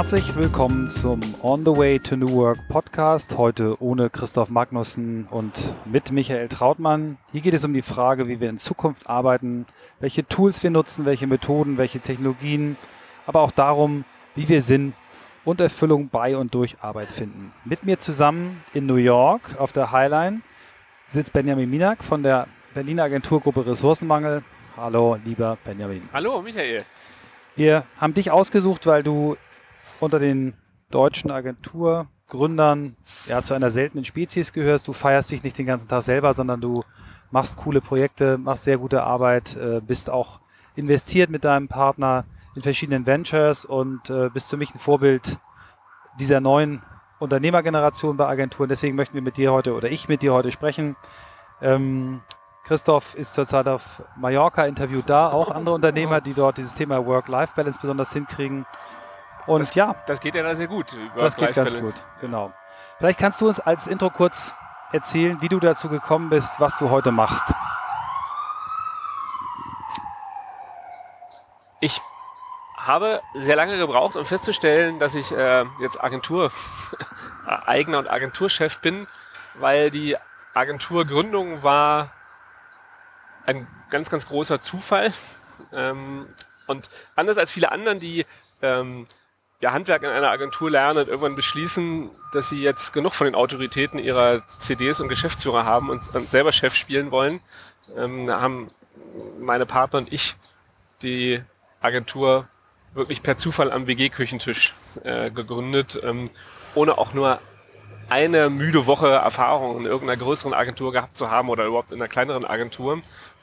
Herzlich willkommen zum On the Way to New Work Podcast. Heute ohne Christoph Magnussen und mit Michael Trautmann. Hier geht es um die Frage, wie wir in Zukunft arbeiten, welche Tools wir nutzen, welche Methoden, welche Technologien, aber auch darum, wie wir Sinn und Erfüllung bei und durch Arbeit finden. Mit mir zusammen in New York auf der Highline sitzt Benjamin Minak von der Berliner Agenturgruppe Ressourcenmangel. Hallo, lieber Benjamin. Hallo, Michael. Wir haben dich ausgesucht, weil du unter den deutschen Agenturgründern ja, zu einer seltenen Spezies gehörst. Du feierst dich nicht den ganzen Tag selber, sondern du machst coole Projekte, machst sehr gute Arbeit, äh, bist auch investiert mit deinem Partner in verschiedenen Ventures und äh, bist für mich ein Vorbild dieser neuen Unternehmergeneration bei Agenturen. Deswegen möchten wir mit dir heute oder ich mit dir heute sprechen. Ähm, Christoph ist zurzeit auf Mallorca, interviewt da auch andere Unternehmer, die dort dieses Thema Work-Life-Balance besonders hinkriegen. Und das, ja. Das geht ja da sehr gut. Das geht ganz gut, genau. Vielleicht kannst du uns als Intro kurz erzählen, wie du dazu gekommen bist, was du heute machst. Ich habe sehr lange gebraucht, um festzustellen, dass ich äh, jetzt Agentur, eigener und Agenturchef bin, weil die Agenturgründung war ein ganz, ganz großer Zufall. Ähm, und anders als viele anderen, die ähm, ja, Handwerk in einer Agentur lernen und irgendwann beschließen, dass sie jetzt genug von den Autoritäten ihrer CDs und Geschäftsführer haben und, und selber Chef spielen wollen, ähm, haben meine Partner und ich die Agentur wirklich per Zufall am WG-Küchentisch äh, gegründet, ähm, ohne auch nur eine müde Woche Erfahrung in irgendeiner größeren Agentur gehabt zu haben oder überhaupt in einer kleineren Agentur.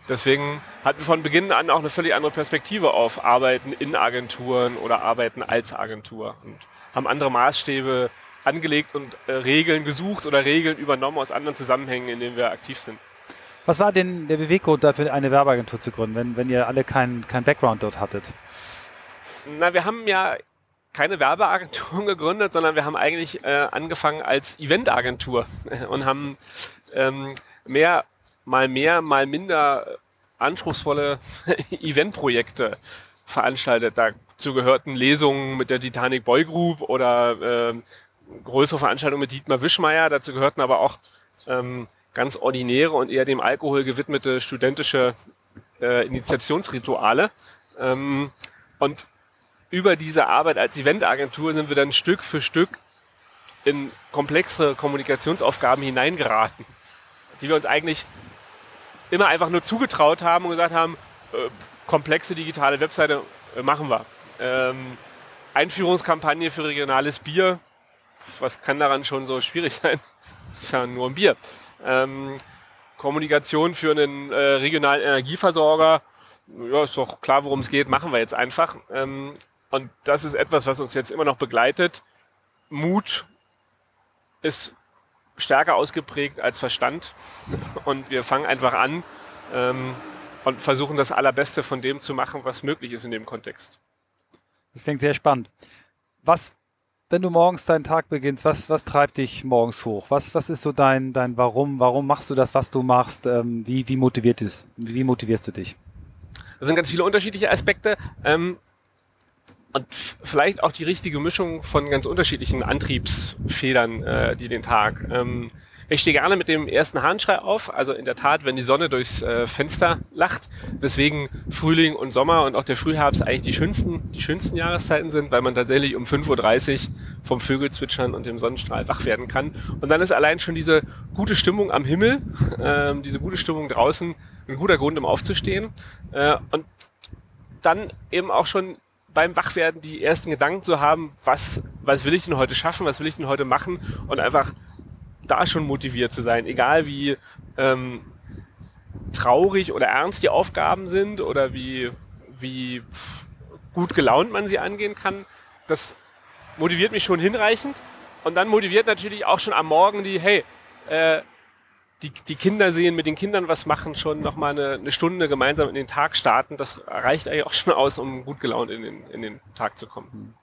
Deswegen hatten wir von Beginn an auch eine völlig andere Perspektive auf Arbeiten in Agenturen oder Arbeiten als Agentur und haben andere Maßstäbe angelegt und äh, Regeln gesucht oder Regeln übernommen aus anderen Zusammenhängen, in denen wir aktiv sind. Was war denn der Beweggrund dafür, eine Werbeagentur zu gründen, wenn, wenn ihr alle keinen kein Background dort hattet? Na, wir haben ja keine Werbeagenturen gegründet, sondern wir haben eigentlich äh, angefangen als Eventagentur und haben ähm, mehr mal mehr, mal minder anspruchsvolle Eventprojekte veranstaltet. Dazu gehörten Lesungen mit der Titanic Boy Group oder äh, größere Veranstaltungen mit Dietmar Wischmeier. Dazu gehörten aber auch ähm, ganz ordinäre und eher dem Alkohol gewidmete studentische äh, Initiationsrituale. Ähm, und über diese Arbeit als Eventagentur sind wir dann Stück für Stück in komplexere Kommunikationsaufgaben hineingeraten, die wir uns eigentlich immer einfach nur zugetraut haben und gesagt haben, äh, komplexe digitale Webseite äh, machen wir. Ähm, Einführungskampagne für regionales Bier, was kann daran schon so schwierig sein? ist ja nur ein Bier. Ähm, Kommunikation für einen äh, regionalen Energieversorger, ja, ist doch klar, worum es geht, machen wir jetzt einfach. Ähm, und das ist etwas, was uns jetzt immer noch begleitet. Mut ist stärker ausgeprägt als Verstand. Und wir fangen einfach an ähm, und versuchen das Allerbeste von dem zu machen, was möglich ist in dem Kontext. Das klingt sehr spannend. Was, wenn du morgens deinen Tag beginnst, was, was treibt dich morgens hoch? Was, was ist so dein, dein Warum? Warum machst du das, was du machst? Ähm, wie, wie, motiviert es, wie motivierst du dich? Das sind ganz viele unterschiedliche Aspekte. Ähm, und vielleicht auch die richtige Mischung von ganz unterschiedlichen Antriebsfedern, äh, die den Tag. Ähm, ich stehe gerne mit dem ersten Hahnschrei auf, also in der Tat, wenn die Sonne durchs äh, Fenster lacht, weswegen Frühling und Sommer und auch der Frühherbst eigentlich die schönsten, die schönsten Jahreszeiten sind, weil man tatsächlich um 5.30 Uhr vom Vögelzwitschern und dem Sonnenstrahl wach werden kann. Und dann ist allein schon diese gute Stimmung am Himmel, äh, diese gute Stimmung draußen ein guter Grund, um aufzustehen. Äh, und dann eben auch schon beim Wachwerden die ersten Gedanken zu haben, was, was will ich denn heute schaffen, was will ich denn heute machen und einfach da schon motiviert zu sein, egal wie ähm, traurig oder ernst die Aufgaben sind oder wie, wie gut gelaunt man sie angehen kann, das motiviert mich schon hinreichend. Und dann motiviert natürlich auch schon am Morgen die, hey, äh, die, die Kinder sehen, mit den Kindern was machen, schon nochmal eine, eine Stunde gemeinsam in den Tag starten, das reicht eigentlich auch schon aus, um gut gelaunt in den, in den Tag zu kommen. Hm.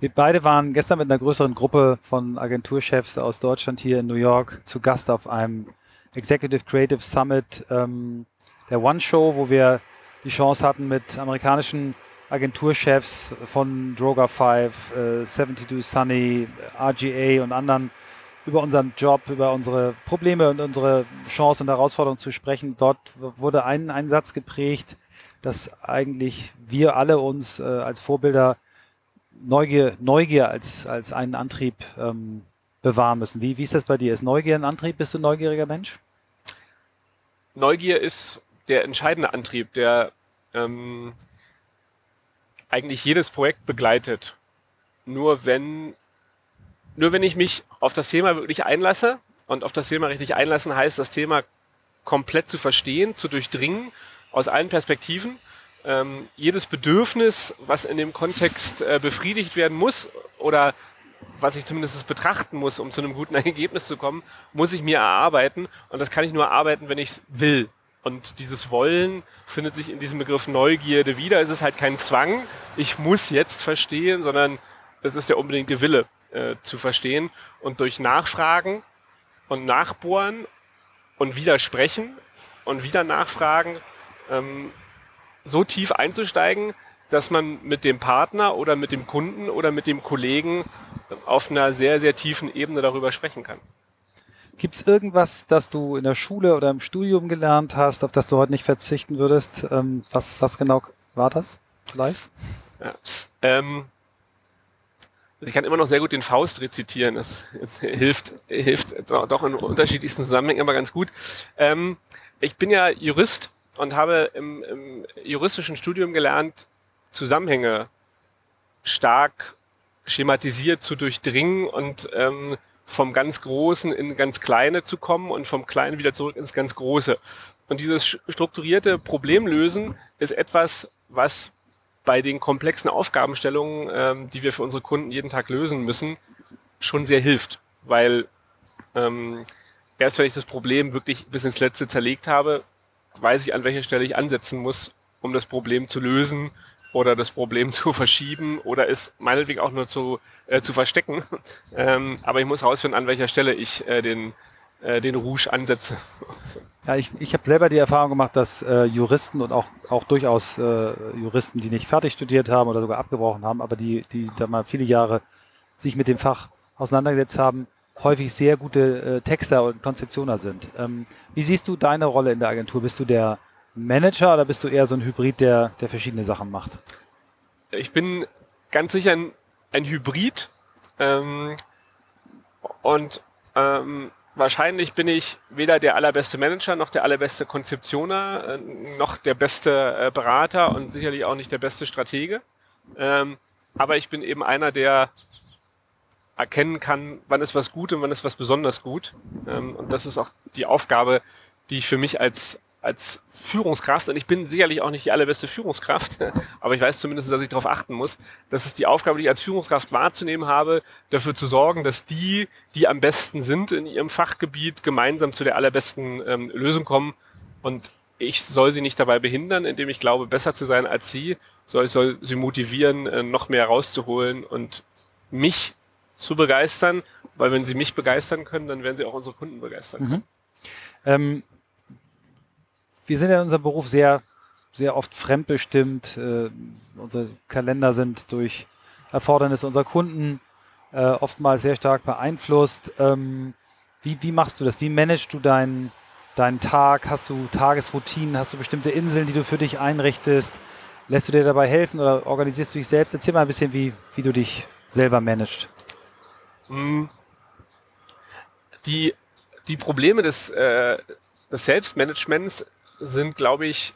Wir beide waren gestern mit einer größeren Gruppe von Agenturchefs aus Deutschland hier in New York zu Gast auf einem Executive Creative Summit ähm, der One Show, wo wir die Chance hatten, mit amerikanischen Agenturchefs von Droga 5, äh, 72 Sunny, RGA und anderen über unseren Job, über unsere Probleme und unsere Chancen und Herausforderungen zu sprechen. Dort wurde ein, ein Satz geprägt, dass eigentlich wir alle uns äh, als Vorbilder Neugier, Neugier als, als einen Antrieb ähm, bewahren müssen. Wie, wie ist das bei dir? Ist Neugier ein Antrieb? Bist du ein neugieriger Mensch? Neugier ist der entscheidende Antrieb, der ähm, eigentlich jedes Projekt begleitet. Nur wenn, nur wenn ich mich auf das Thema wirklich einlasse und auf das Thema richtig einlassen heißt, das Thema komplett zu verstehen, zu durchdringen, aus allen Perspektiven. Ähm, jedes Bedürfnis, was in dem Kontext äh, befriedigt werden muss oder was ich zumindest betrachten muss, um zu einem guten Ergebnis zu kommen, muss ich mir erarbeiten. Und das kann ich nur erarbeiten, wenn ich es will. Und dieses Wollen findet sich in diesem Begriff Neugierde wieder. Es ist halt kein Zwang, ich muss jetzt verstehen, sondern es ist der unbedingte Wille äh, zu verstehen. Und durch Nachfragen und Nachbohren und Widersprechen und wieder Nachfragen ähm, so tief einzusteigen, dass man mit dem Partner oder mit dem Kunden oder mit dem Kollegen auf einer sehr, sehr tiefen Ebene darüber sprechen kann. Gibt es irgendwas, das du in der Schule oder im Studium gelernt hast, auf das du heute nicht verzichten würdest? Ähm, was, was genau war das vielleicht? Ja. Ähm, ich kann immer noch sehr gut den Faust rezitieren. Das, hilft, hilft doch in unterschiedlichsten Zusammenhängen immer ganz gut. Ähm, ich bin ja Jurist und habe im, im juristischen Studium gelernt, Zusammenhänge stark schematisiert zu durchdringen und ähm, vom ganz Großen in ganz Kleine zu kommen und vom Kleinen wieder zurück ins ganz Große. Und dieses strukturierte Problemlösen ist etwas, was bei den komplexen Aufgabenstellungen, ähm, die wir für unsere Kunden jeden Tag lösen müssen, schon sehr hilft. Weil ähm, erst wenn ich das Problem wirklich bis ins Letzte zerlegt habe, weiß ich, an welcher Stelle ich ansetzen muss, um das Problem zu lösen oder das Problem zu verschieben oder es meinetwegen auch nur zu, äh, zu verstecken. ähm, aber ich muss herausfinden, an welcher Stelle ich äh, den, äh, den Rouge ansetze. ja, ich, ich habe selber die Erfahrung gemacht, dass äh, Juristen und auch, auch durchaus äh, Juristen, die nicht fertig studiert haben oder sogar abgebrochen haben, aber die, die da mal viele Jahre sich mit dem Fach auseinandergesetzt haben, häufig sehr gute äh, Texter und Konzeptioner sind. Ähm, wie siehst du deine Rolle in der Agentur? Bist du der Manager oder bist du eher so ein Hybrid, der, der verschiedene Sachen macht? Ich bin ganz sicher ein, ein Hybrid. Ähm, und ähm, wahrscheinlich bin ich weder der allerbeste Manager, noch der allerbeste Konzeptioner, äh, noch der beste äh, Berater und sicherlich auch nicht der beste Stratege. Ähm, aber ich bin eben einer, der erkennen kann, wann ist was gut und wann ist was besonders gut. Ähm, und das ist auch die Aufgabe, die ich für mich als als Führungskraft, und ich bin sicherlich auch nicht die allerbeste Führungskraft, aber ich weiß zumindest, dass ich darauf achten muss, dass es die Aufgabe, die ich als Führungskraft wahrzunehmen habe, dafür zu sorgen, dass die, die am besten sind in ihrem Fachgebiet, gemeinsam zu der allerbesten ähm, Lösung kommen. Und ich soll sie nicht dabei behindern, indem ich glaube, besser zu sein als sie, sondern ich soll sie motivieren, äh, noch mehr rauszuholen und mich zu begeistern, weil wenn sie mich begeistern können, dann werden sie auch unsere Kunden begeistern. Mhm. Ähm wir sind ja in unserem Beruf sehr, sehr oft fremdbestimmt. Äh, unsere Kalender sind durch Erfordernisse unserer Kunden äh, oftmals sehr stark beeinflusst. Ähm, wie, wie machst du das? Wie managst du deinen, deinen Tag? Hast du Tagesroutinen? Hast du bestimmte Inseln, die du für dich einrichtest? Lässt du dir dabei helfen oder organisierst du dich selbst? Erzähl mal ein bisschen, wie, wie du dich selber managst. Mm. Die, die Probleme des, äh, des Selbstmanagements sind, glaube ich,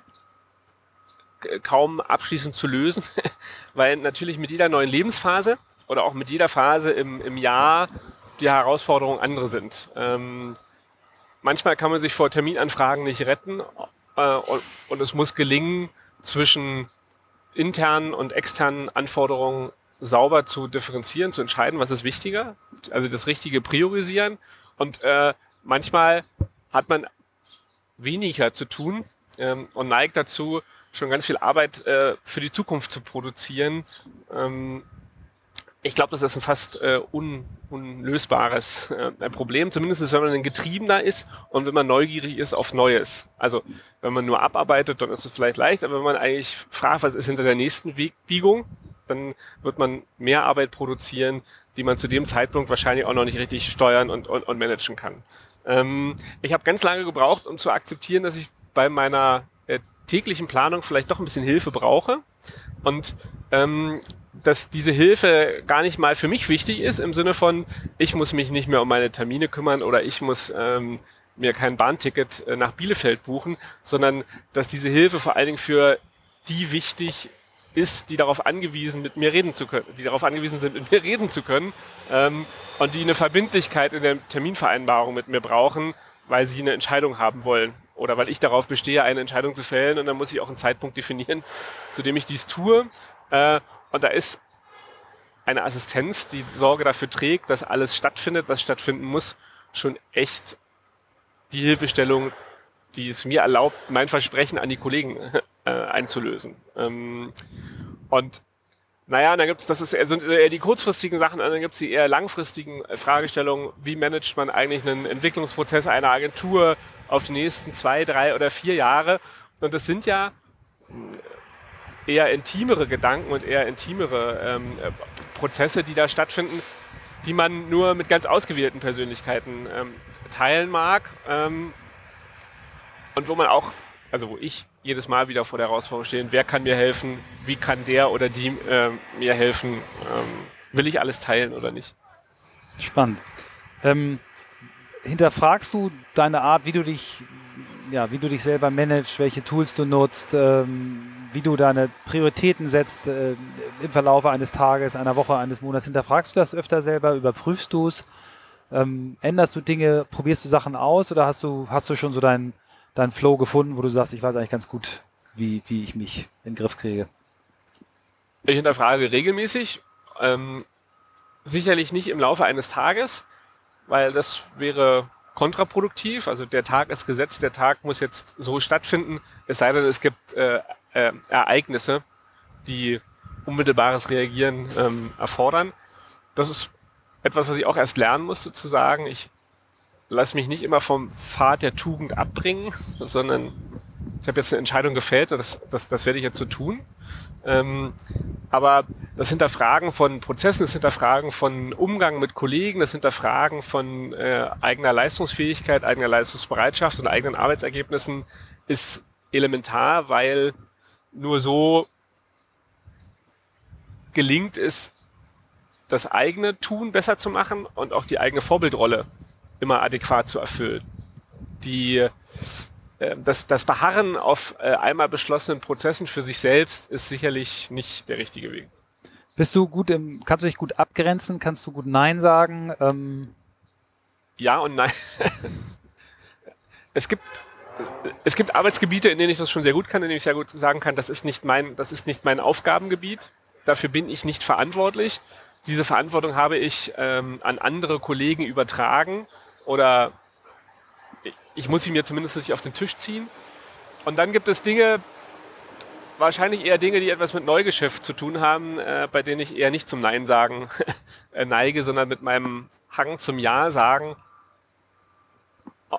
kaum abschließend zu lösen, weil natürlich mit jeder neuen Lebensphase oder auch mit jeder Phase im, im Jahr die Herausforderungen andere sind. Ähm, manchmal kann man sich vor Terminanfragen nicht retten äh, und, und, es muss gelingen, zwischen internen und externen Anforderungen sauber zu differenzieren, zu entscheiden, was ist wichtiger, also das richtige Priorisieren. Und äh, manchmal hat man weniger zu tun ähm, und neigt dazu, schon ganz viel Arbeit äh, für die Zukunft zu produzieren, ähm, ich glaube, das ist ein fast äh, un, unlösbares äh, Problem. Zumindest wenn man ein Getriebener ist und wenn man neugierig ist auf Neues. Also wenn man nur abarbeitet, dann ist es vielleicht leicht, aber wenn man eigentlich fragt, was ist hinter der nächsten Wegbiegung, dann wird man mehr Arbeit produzieren, die man zu dem Zeitpunkt wahrscheinlich auch noch nicht richtig steuern und, und, und managen kann. Ähm, ich habe ganz lange gebraucht, um zu akzeptieren, dass ich bei meiner äh, täglichen Planung vielleicht doch ein bisschen Hilfe brauche. Und ähm, dass diese Hilfe gar nicht mal für mich wichtig ist, im Sinne von, ich muss mich nicht mehr um meine Termine kümmern oder ich muss ähm, mir kein Bahnticket äh, nach Bielefeld buchen, sondern dass diese Hilfe vor allen Dingen für die wichtig ist, die darauf angewiesen, mit mir reden zu können, die darauf angewiesen sind, mit mir reden zu können ähm, und die eine Verbindlichkeit in der Terminvereinbarung mit mir brauchen, weil sie eine Entscheidung haben wollen oder weil ich darauf bestehe, eine Entscheidung zu fällen und dann muss ich auch einen Zeitpunkt definieren, zu dem ich dies tue. Äh, und da ist eine Assistenz, die Sorge dafür trägt, dass alles stattfindet, was stattfinden muss, schon echt die Hilfestellung, die es mir erlaubt, mein Versprechen an die Kollegen äh, einzulösen. Ähm, und naja, dann gibt es, das ist sind eher die kurzfristigen Sachen, dann gibt es die eher langfristigen Fragestellungen, wie managt man eigentlich einen Entwicklungsprozess einer Agentur auf die nächsten zwei, drei oder vier Jahre. Und das sind ja eher intimere Gedanken und eher intimere ähm, äh, Prozesse, die da stattfinden, die man nur mit ganz ausgewählten Persönlichkeiten ähm, teilen mag. Ähm, und wo man auch, also wo ich jedes Mal wieder vor der Herausforderung stehe, wer kann mir helfen, wie kann der oder die äh, mir helfen, ähm, will ich alles teilen oder nicht. Spannend. Ähm, hinterfragst du deine Art, wie du dich, ja, wie du dich selber managst, welche Tools du nutzt, ähm, wie du deine Prioritäten setzt äh, im Verlauf eines Tages, einer Woche, eines Monats. Hinterfragst du das öfter selber? Überprüfst du es? Ähm, änderst du Dinge? Probierst du Sachen aus? Oder hast du, hast du schon so deinen dein Flow gefunden, wo du sagst, ich weiß eigentlich ganz gut, wie, wie ich mich in den Griff kriege? Ich hinterfrage regelmäßig. Ähm, sicherlich nicht im Laufe eines Tages, weil das wäre kontraproduktiv. Also der Tag ist gesetzt, der Tag muss jetzt so stattfinden, es sei denn, es gibt äh, äh, Ereignisse, die unmittelbares Reagieren ähm, erfordern. Das ist etwas, was ich auch erst lernen musste zu sagen. Ich lasse mich nicht immer vom Pfad der Tugend abbringen, sondern ich habe jetzt eine Entscheidung gefällt und das, das, das werde ich jetzt so tun. Ähm, aber das Hinterfragen von Prozessen, das Hinterfragen von Umgang mit Kollegen, das Hinterfragen von äh, eigener Leistungsfähigkeit, eigener Leistungsbereitschaft und eigenen Arbeitsergebnissen ist elementar, weil nur so gelingt es, das eigene Tun besser zu machen und auch die eigene Vorbildrolle immer adäquat zu erfüllen. Die, äh, das, das Beharren auf äh, einmal beschlossenen Prozessen für sich selbst ist sicherlich nicht der richtige Weg. Bist du gut im, kannst du dich gut abgrenzen? Kannst du gut Nein sagen? Ähm ja und nein. es gibt es gibt Arbeitsgebiete, in denen ich das schon sehr gut kann, in denen ich sehr gut sagen kann, das ist nicht mein, das ist nicht mein Aufgabengebiet. Dafür bin ich nicht verantwortlich. Diese Verantwortung habe ich ähm, an andere Kollegen übertragen oder ich muss sie mir zumindest nicht auf den Tisch ziehen. Und dann gibt es Dinge, wahrscheinlich eher Dinge, die etwas mit Neugeschäft zu tun haben, äh, bei denen ich eher nicht zum Nein sagen äh, neige, sondern mit meinem Hang zum Ja sagen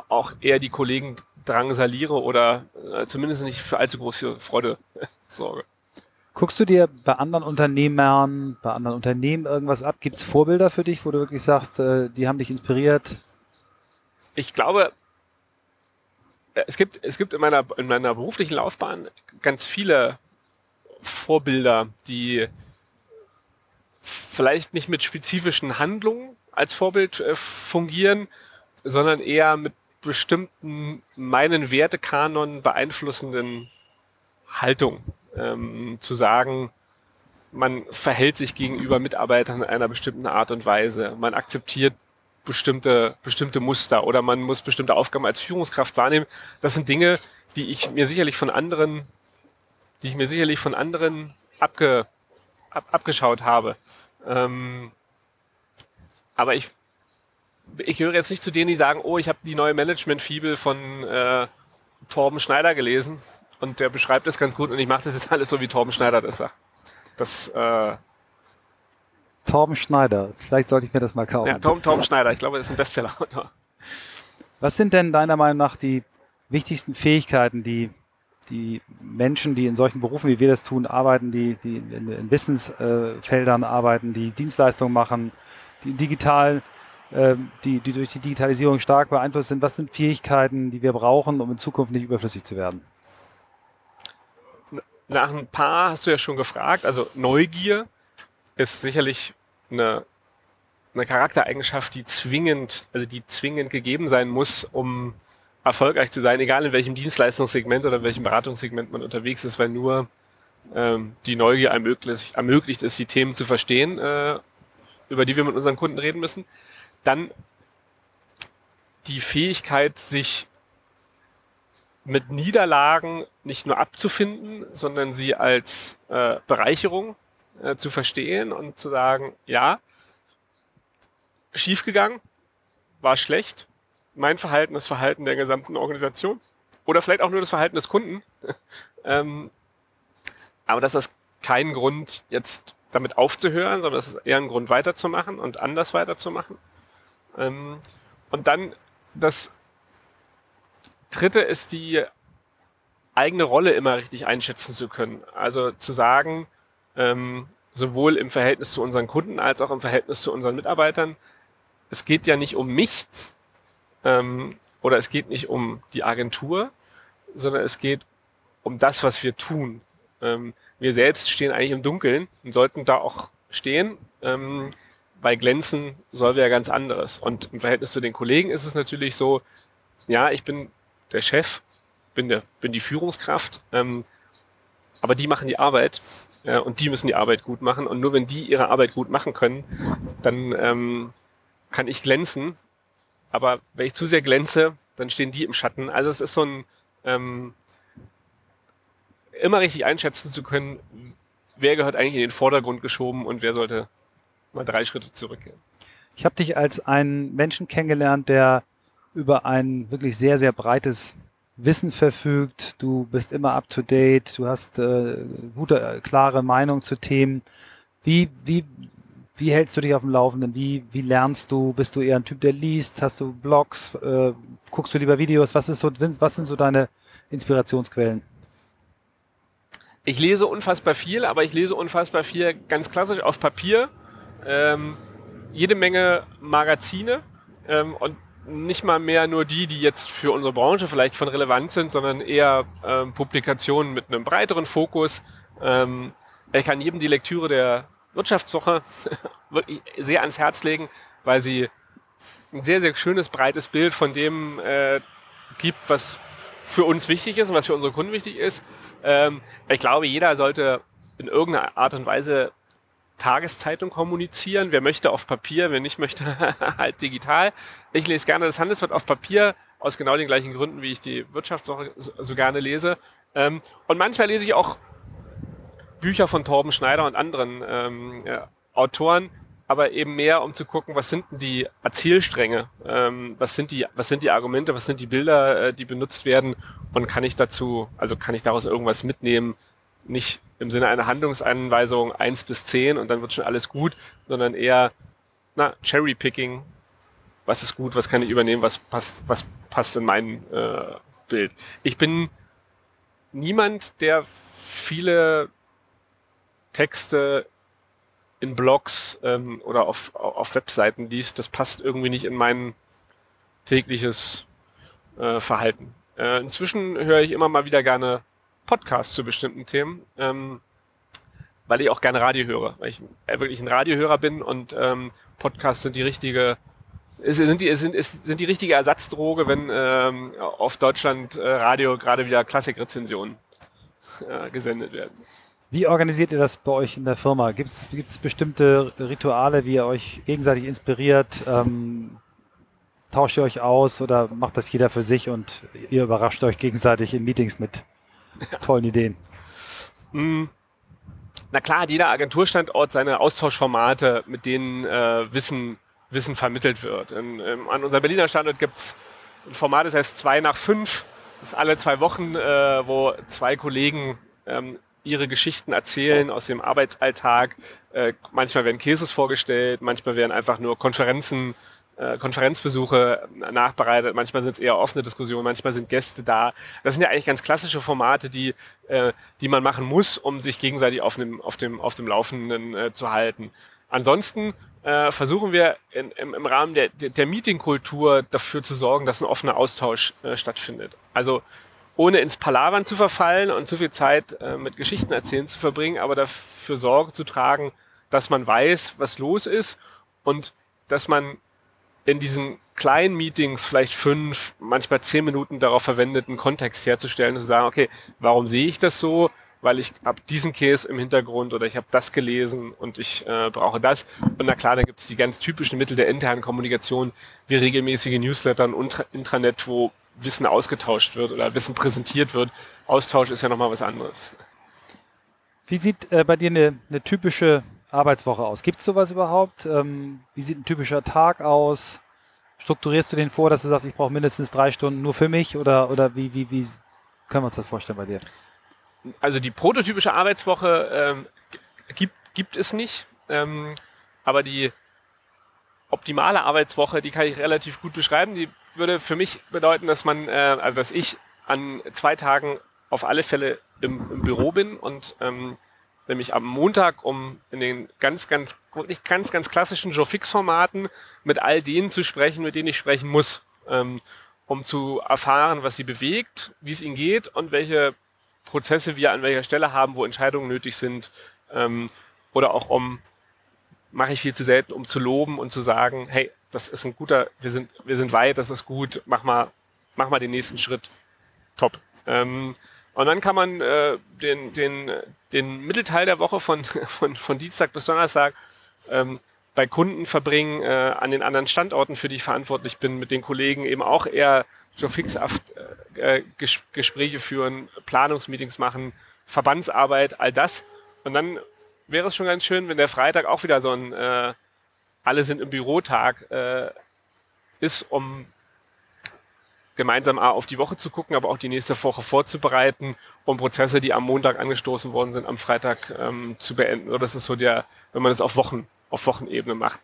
auch eher die Kollegen drangsaliere oder äh, zumindest nicht für allzu große Freude sorge. Guckst du dir bei anderen Unternehmern, bei anderen Unternehmen irgendwas ab? Gibt es Vorbilder für dich, wo du wirklich sagst, äh, die haben dich inspiriert? Ich glaube, äh, es gibt, es gibt in, meiner, in meiner beruflichen Laufbahn ganz viele Vorbilder, die vielleicht nicht mit spezifischen Handlungen als Vorbild äh, fungieren, sondern eher mit bestimmten meinen Wertekanon beeinflussenden Haltung. Ähm, zu sagen, man verhält sich gegenüber Mitarbeitern in einer bestimmten Art und Weise. Man akzeptiert bestimmte, bestimmte Muster oder man muss bestimmte Aufgaben als Führungskraft wahrnehmen. Das sind Dinge, die ich mir sicherlich von anderen, die ich mir sicherlich von anderen abge, ab, abgeschaut habe. Ähm, aber ich ich gehöre jetzt nicht zu denen, die sagen, oh, ich habe die neue Management-Fibel von äh, Torben Schneider gelesen und der beschreibt das ganz gut und ich mache das jetzt alles so, wie Torben Schneider das sagt. Das, äh, Torben Schneider. Vielleicht sollte ich mir das mal kaufen. Ja, Torben, Torben Schneider. Ich glaube, er ist ein Bestseller-Autor. Was sind denn deiner Meinung nach die wichtigsten Fähigkeiten, die die Menschen, die in solchen Berufen, wie wir das tun, arbeiten, die, die in, in Wissensfeldern arbeiten, die Dienstleistungen machen, die digital, äh, die, die durch die Digitalisierung stark beeinflusst sind, was sind Fähigkeiten, die wir brauchen, um in Zukunft nicht überflüssig zu werden? Nach ein paar hast du ja schon gefragt. Also Neugier ist sicherlich eine, eine Charaktereigenschaft, die zwingend, also die zwingend gegeben sein muss, um erfolgreich zu sein, egal in welchem Dienstleistungssegment oder welchem Beratungssegment man unterwegs ist, weil nur ähm, die Neugier ermöglicht, ermöglicht ist, die Themen zu verstehen, äh, über die wir mit unseren Kunden reden müssen. Dann die Fähigkeit, sich mit Niederlagen nicht nur abzufinden, sondern sie als äh, Bereicherung äh, zu verstehen und zu sagen, ja, schiefgegangen, war schlecht, mein Verhalten, das Verhalten der gesamten Organisation oder vielleicht auch nur das Verhalten des Kunden. ähm, aber das ist kein Grund, jetzt damit aufzuhören, sondern es ist eher ein Grund weiterzumachen und anders weiterzumachen. Ähm, und dann das Dritte ist die eigene Rolle immer richtig einschätzen zu können. Also zu sagen, ähm, sowohl im Verhältnis zu unseren Kunden als auch im Verhältnis zu unseren Mitarbeitern, es geht ja nicht um mich, ähm, oder es geht nicht um die Agentur, sondern es geht um das, was wir tun. Ähm, wir selbst stehen eigentlich im Dunkeln und sollten da auch stehen. Ähm, bei Glänzen soll wir ja ganz anderes. Und im Verhältnis zu den Kollegen ist es natürlich so, ja, ich bin der Chef, bin, der, bin die Führungskraft, ähm, aber die machen die Arbeit ja, und die müssen die Arbeit gut machen. Und nur wenn die ihre Arbeit gut machen können, dann ähm, kann ich glänzen aber wenn ich zu sehr glänze, dann stehen die im Schatten. Also es ist so ein ähm, immer richtig einschätzen zu können, wer gehört eigentlich in den Vordergrund geschoben und wer sollte mal drei Schritte zurückgehen. Ich habe dich als einen Menschen kennengelernt, der über ein wirklich sehr, sehr breites Wissen verfügt. Du bist immer up to date. Du hast äh, gute, äh, klare Meinung zu Themen. Wie, wie wie hältst du dich auf dem Laufenden? Wie, wie lernst du? Bist du eher ein Typ, der liest? Hast du Blogs? Äh, guckst du lieber Videos? Was, ist so, was sind so deine Inspirationsquellen? Ich lese unfassbar viel, aber ich lese unfassbar viel ganz klassisch auf Papier. Ähm, jede Menge Magazine ähm, und nicht mal mehr nur die, die jetzt für unsere Branche vielleicht von Relevanz sind, sondern eher ähm, Publikationen mit einem breiteren Fokus. Ähm, ich kann jedem die Lektüre der Wirtschaftswoche wirklich sehr ans Herz legen, weil sie ein sehr, sehr schönes, breites Bild von dem äh, gibt, was für uns wichtig ist und was für unsere Kunden wichtig ist. Ähm, ich glaube, jeder sollte in irgendeiner Art und Weise Tageszeitung kommunizieren. Wer möchte auf Papier, wer nicht möchte halt digital. Ich lese gerne das Handelsblatt auf Papier aus genau den gleichen Gründen, wie ich die Wirtschaftswoche so, so gerne lese. Ähm, und manchmal lese ich auch Bücher von Torben Schneider und anderen ähm, ja, Autoren, aber eben mehr, um zu gucken, was sind denn die Erzählstränge, ähm, was sind die, was sind die Argumente, was sind die Bilder, äh, die benutzt werden und kann ich dazu, also kann ich daraus irgendwas mitnehmen, nicht im Sinne einer Handlungsanweisung eins bis zehn und dann wird schon alles gut, sondern eher, na, Cherry-Picking, was ist gut, was kann ich übernehmen, was passt, was passt in mein äh, Bild. Ich bin niemand, der viele Texte in Blogs ähm, oder auf, auf Webseiten liest, das passt irgendwie nicht in mein tägliches äh, Verhalten. Äh, inzwischen höre ich immer mal wieder gerne Podcasts zu bestimmten Themen, ähm, weil ich auch gerne Radio höre, weil ich äh, wirklich ein Radiohörer bin und ähm, Podcasts sind die richtige sind die, sind, sind die richtige Ersatzdroge, wenn ähm, auf Deutschland äh, Radio gerade wieder Klassikrezensionen äh, gesendet werden. Wie organisiert ihr das bei euch in der Firma? Gibt es bestimmte Rituale, wie ihr euch gegenseitig inspiriert? Ähm, tauscht ihr euch aus oder macht das jeder für sich und ihr überrascht euch gegenseitig in Meetings mit tollen Ideen? Mm. Na klar hat jeder Agenturstandort seine Austauschformate, mit denen äh, Wissen, Wissen vermittelt wird. In, in, an unserem Berliner Standort gibt es ein Format, das heißt zwei nach fünf. Das ist alle zwei Wochen, äh, wo zwei Kollegen ähm, ihre Geschichten erzählen aus dem Arbeitsalltag. Äh, manchmal werden Cases vorgestellt, manchmal werden einfach nur Konferenzen, äh, Konferenzbesuche nachbereitet, manchmal sind es eher offene Diskussionen, manchmal sind Gäste da. Das sind ja eigentlich ganz klassische Formate, die, äh, die man machen muss, um sich gegenseitig auf dem, auf dem, auf dem Laufenden äh, zu halten. Ansonsten äh, versuchen wir im, Rahmen der, der Meetingkultur dafür zu sorgen, dass ein offener Austausch äh, stattfindet. Also ohne ins Palavern zu verfallen und zu viel Zeit äh, mit Geschichten erzählen zu verbringen, aber dafür Sorge zu tragen, dass man weiß, was los ist und dass man in diesen kleinen Meetings vielleicht fünf, manchmal zehn Minuten darauf verwendet, einen Kontext herzustellen und zu sagen, okay, warum sehe ich das so? Weil ich habe diesen Case im Hintergrund oder ich habe das gelesen und ich äh, brauche das. Und na klar, da gibt es die ganz typischen Mittel der internen Kommunikation, wie regelmäßige Newsletter und Intranet, wo Wissen ausgetauscht wird oder Wissen präsentiert wird. Austausch ist ja nochmal was anderes. Wie sieht äh, bei dir eine, eine, typische Arbeitswoche aus? Gibt es sowas überhaupt? Ähm, wie sieht ein typischer Tag aus? Strukturierst du den vor, dass du sagst, ich brauche mindestens drei Stunden nur für mich? Oder, oder wie, wie, wie können wir uns das vorstellen bei dir? Also die prototypische Arbeitswoche ähm, gibt, gibt es nicht. Ähm, aber die optimale Arbeitswoche, die kann ich relativ gut beschreiben. Die würde für mich bedeuten, dass man, äh, also dass ich an zwei Tagen auf alle Fälle im, im Büro bin und ähm, nämlich am Montag, um in den ganz, ganz, nicht ganz, ganz klassischen Joe-Fix-Formaten mit all denen zu sprechen, mit denen ich sprechen muss, ähm, um zu erfahren, was sie bewegt, wie es ihnen geht und welche Prozesse wir an welcher Stelle haben, wo Entscheidungen nötig sind ähm, oder auch um mache ich viel zu selten, um zu loben und zu sagen, hey, das ist ein guter, wir sind, wir sind weit, das ist gut, mach mal, mach mal den nächsten Schritt. Top. Ähm, und dann kann man äh, den, den, den Mittelteil der Woche von, von, von Dienstag bis Donnerstag ähm, bei Kunden verbringen, äh, an den anderen Standorten, für die ich verantwortlich bin, mit den Kollegen eben auch eher so fixhaft äh, Ges Gespräche führen, Planungsmeetings machen, Verbandsarbeit, all das. Und dann wäre es schon ganz schön, wenn der Freitag auch wieder so ein äh, Alle sind im Bürotag äh, ist, um gemeinsam auf die Woche zu gucken, aber auch die nächste Woche vorzubereiten, um Prozesse, die am Montag angestoßen worden sind, am Freitag ähm, zu beenden. So, das ist so der, wenn man es auf Wochen, auf Wochenebene macht.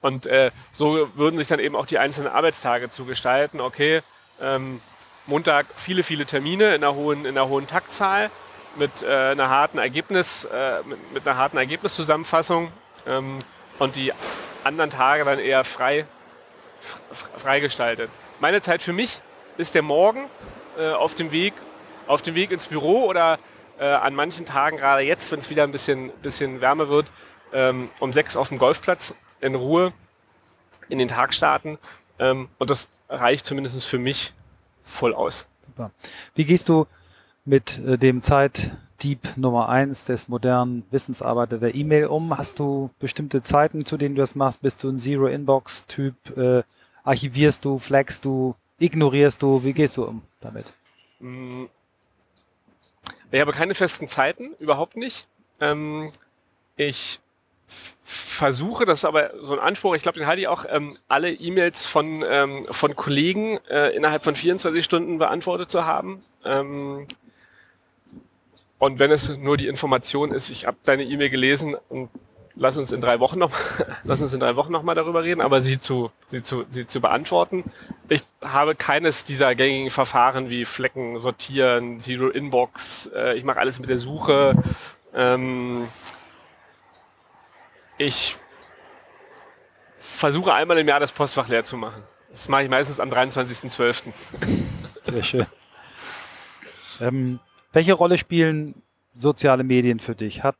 Und äh, so würden sich dann eben auch die einzelnen Arbeitstage zu gestalten. Okay, ähm, Montag viele, viele Termine in einer hohen, in einer hohen Taktzahl mit äh, einer harten Ergebnis, äh, mit, mit, einer harten Ergebniszusammenfassung ähm, und die anderen Tage dann eher frei freigestaltet. Meine Zeit für mich ist der Morgen äh, auf dem Weg auf dem Weg ins Büro oder äh, an manchen Tagen, gerade jetzt, wenn es wieder ein bisschen, bisschen wärmer wird, ähm, um sechs auf dem Golfplatz in Ruhe in den Tag starten. Ähm, und das reicht zumindest für mich voll aus. Super. Wie gehst du mit äh, dem Zeitdieb Nummer eins des modernen Wissensarbeiter der E-Mail um? Hast du bestimmte Zeiten, zu denen du das machst? Bist du ein Zero-Inbox-Typ? Äh, archivierst du, flagst du, ignorierst du? Wie gehst du um damit? Mm. Ich habe keine festen Zeiten, überhaupt nicht. Ähm, ich versuche, das ist aber so ein Anspruch, ich glaube, den halte ich auch, ähm, alle E-Mails von, ähm, von Kollegen äh, innerhalb von 24 Stunden beantwortet zu haben. Ähm, und wenn es nur die Information ist, ich habe deine E-Mail gelesen und lass uns in drei Wochen noch, lass uns in drei Wochen noch mal darüber reden, aber sie zu, sie zu, sie zu beantworten. Ich habe keines dieser gängigen Verfahren wie Flecken sortieren, Zero Inbox. Äh, ich mache alles mit der Suche. Ähm, ich versuche einmal im Jahr das Postfach leer zu machen. Das mache ich meistens am 23.12. Sehr schön. Ähm, welche Rolle spielen soziale Medien für dich? Hat,